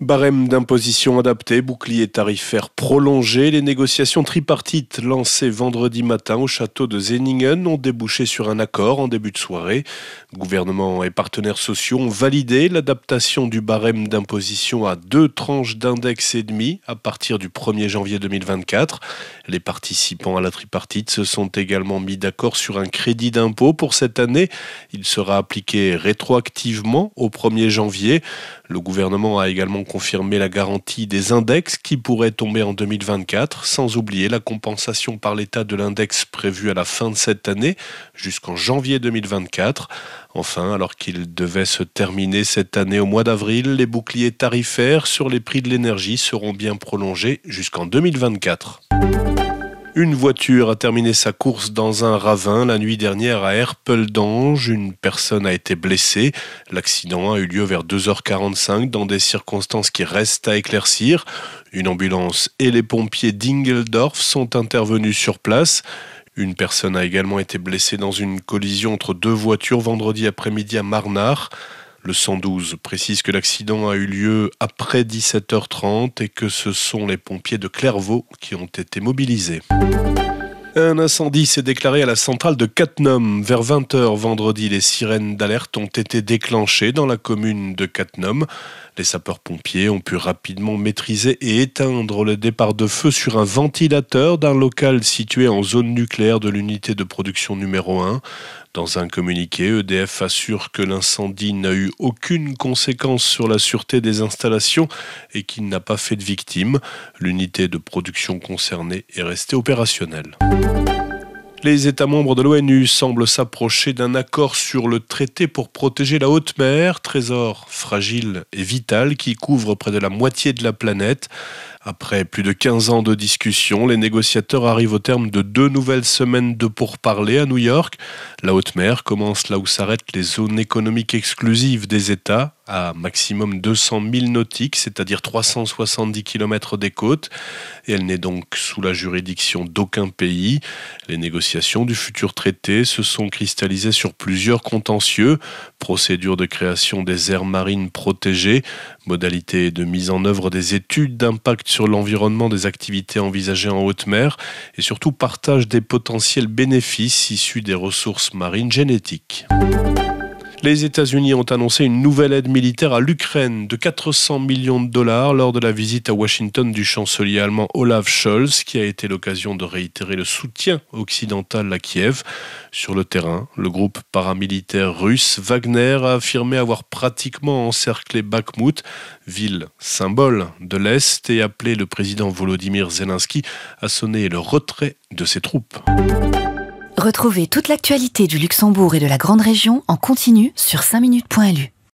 Barème d'imposition adapté, bouclier tarifaire prolongé, les négociations tripartites lancées vendredi matin au château de Zeningen ont débouché sur un accord en début de soirée. Gouvernement et partenaires sociaux ont validé l'adaptation du barème d'imposition à deux tranches d'index et demi à partir du 1er janvier 2024. Les participants à la tripartite se sont également mis d'accord sur un crédit d'impôt pour cette année. Il sera appliqué rétroactivement au 1er janvier. Le gouvernement a également confirmé la garantie des index qui pourraient tomber en 2024, sans oublier la compensation par l'État de l'index prévu à la fin de cette année jusqu'en janvier 2024. Enfin, alors qu'il devait se terminer cette année au mois d'avril, les boucliers tarifaires sur les prix de l'énergie seront bien prolongés jusqu'en 2024. Une voiture a terminé sa course dans un ravin la nuit dernière à Erpeldange. Une personne a été blessée. L'accident a eu lieu vers 2h45 dans des circonstances qui restent à éclaircir. Une ambulance et les pompiers d'Ingeldorf sont intervenus sur place. Une personne a également été blessée dans une collision entre deux voitures vendredi après-midi à Marnard. Le 112 précise que l'accident a eu lieu après 17h30 et que ce sont les pompiers de Clairvaux qui ont été mobilisés. Un incendie s'est déclaré à la centrale de Cattenom. Vers 20h vendredi, les sirènes d'alerte ont été déclenchées dans la commune de Cattenom. Les sapeurs-pompiers ont pu rapidement maîtriser et éteindre le départ de feu sur un ventilateur d'un local situé en zone nucléaire de l'unité de production numéro 1. Dans un communiqué, EDF assure que l'incendie n'a eu aucune conséquence sur la sûreté des installations et qu'il n'a pas fait de victimes. L'unité de production concernée est restée opérationnelle. Les États membres de l'ONU semblent s'approcher d'un accord sur le traité pour protéger la haute mer, trésor fragile et vital qui couvre près de la moitié de la planète. Après plus de 15 ans de discussion, les négociateurs arrivent au terme de deux nouvelles semaines de pourparlers à New York. La haute mer commence là où s'arrêtent les zones économiques exclusives des États, à maximum 200 000 nautiques, c'est-à-dire 370 km des côtes, et elle n'est donc sous la juridiction d'aucun pays. Les négociations du futur traité se sont cristallisées sur plusieurs contentieux, procédure de création des aires marines protégées, modalité de mise en œuvre des études d'impact l'environnement des activités envisagées en haute mer, et surtout partage des potentiels bénéfices issus des ressources marines génétiques. Les États-Unis ont annoncé une nouvelle aide militaire à l'Ukraine de 400 millions de dollars lors de la visite à Washington du chancelier allemand Olaf Scholz, qui a été l'occasion de réitérer le soutien occidental à Kiev. Sur le terrain, le groupe paramilitaire russe Wagner a affirmé avoir pratiquement encerclé Bakhmut, ville symbole de l'Est, et appelé le président Volodymyr Zelensky à sonner le retrait de ses troupes. Retrouvez toute l'actualité du Luxembourg et de la Grande Région en continu sur 5minutes.lu.